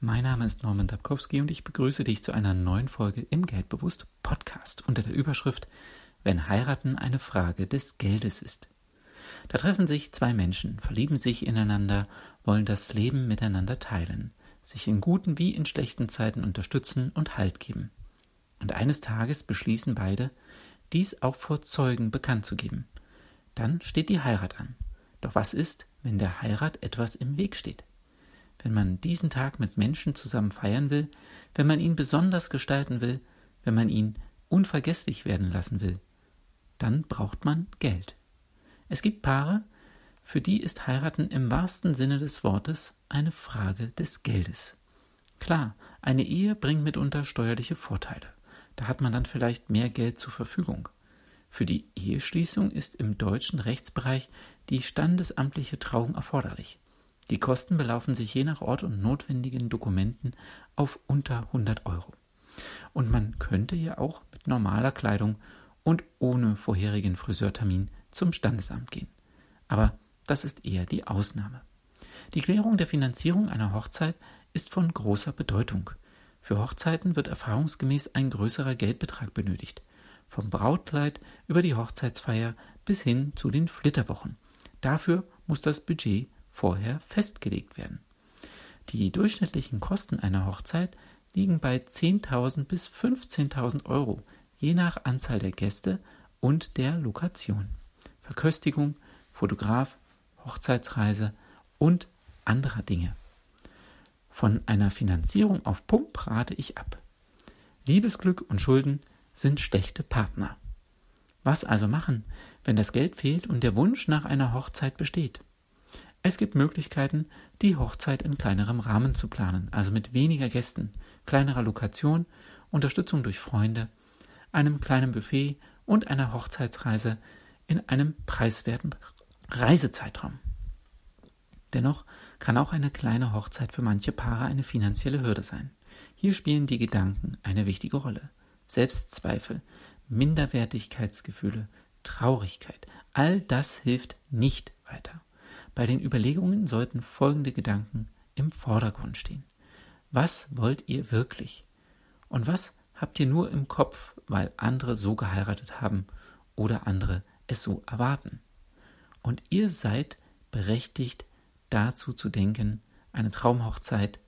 Mein Name ist Norman Dabkowski und ich begrüße dich zu einer neuen Folge im Geldbewusst Podcast unter der Überschrift Wenn Heiraten eine Frage des Geldes ist. Da treffen sich zwei Menschen, verlieben sich ineinander, wollen das Leben miteinander teilen, sich in guten wie in schlechten Zeiten unterstützen und Halt geben. Und eines Tages beschließen beide, dies auch vor Zeugen bekannt zu geben. Dann steht die Heirat an. Doch was ist, wenn der Heirat etwas im Weg steht? Wenn man diesen Tag mit Menschen zusammen feiern will, wenn man ihn besonders gestalten will, wenn man ihn unvergesslich werden lassen will, dann braucht man Geld. Es gibt Paare, für die ist Heiraten im wahrsten Sinne des Wortes eine Frage des Geldes. Klar, eine Ehe bringt mitunter steuerliche Vorteile. Da hat man dann vielleicht mehr Geld zur Verfügung. Für die Eheschließung ist im deutschen Rechtsbereich die standesamtliche Trauung erforderlich. Die Kosten belaufen sich je nach Ort und notwendigen Dokumenten auf unter 100 Euro. Und man könnte ja auch mit normaler Kleidung und ohne vorherigen Friseurtermin zum Standesamt gehen. Aber das ist eher die Ausnahme. Die Klärung der Finanzierung einer Hochzeit ist von großer Bedeutung. Für Hochzeiten wird erfahrungsgemäß ein größerer Geldbetrag benötigt. Vom Brautkleid über die Hochzeitsfeier bis hin zu den Flitterwochen. Dafür muss das Budget vorher festgelegt werden. Die durchschnittlichen Kosten einer Hochzeit liegen bei 10.000 bis 15.000 Euro, je nach Anzahl der Gäste und der Lokation. Verköstigung, Fotograf, Hochzeitsreise und anderer Dinge. Von einer Finanzierung auf Pump rate ich ab. Liebesglück und Schulden sind schlechte Partner. Was also machen, wenn das Geld fehlt und der Wunsch nach einer Hochzeit besteht? Es gibt Möglichkeiten, die Hochzeit in kleinerem Rahmen zu planen, also mit weniger Gästen, kleinerer Lokation, Unterstützung durch Freunde, einem kleinen Buffet und einer Hochzeitsreise in einem preiswerten Reisezeitraum. Dennoch kann auch eine kleine Hochzeit für manche Paare eine finanzielle Hürde sein. Hier spielen die Gedanken eine wichtige Rolle. Selbstzweifel, Minderwertigkeitsgefühle, Traurigkeit, all das hilft nicht weiter. Bei den Überlegungen sollten folgende Gedanken im Vordergrund stehen. Was wollt ihr wirklich? Und was habt ihr nur im Kopf, weil andere so geheiratet haben oder andere es so erwarten? Und ihr seid berechtigt dazu zu denken, eine Traumhochzeit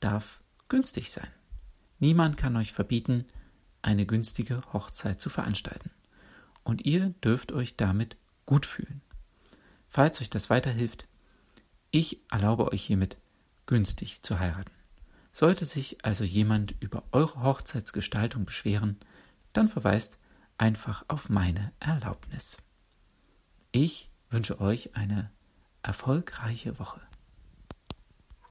darf günstig sein. Niemand kann euch verbieten, eine günstige Hochzeit zu veranstalten. Und ihr dürft euch damit gut fühlen. Falls euch das weiterhilft, ich erlaube euch hiermit günstig zu heiraten. Sollte sich also jemand über eure Hochzeitsgestaltung beschweren, dann verweist einfach auf meine Erlaubnis. Ich wünsche euch eine erfolgreiche Woche.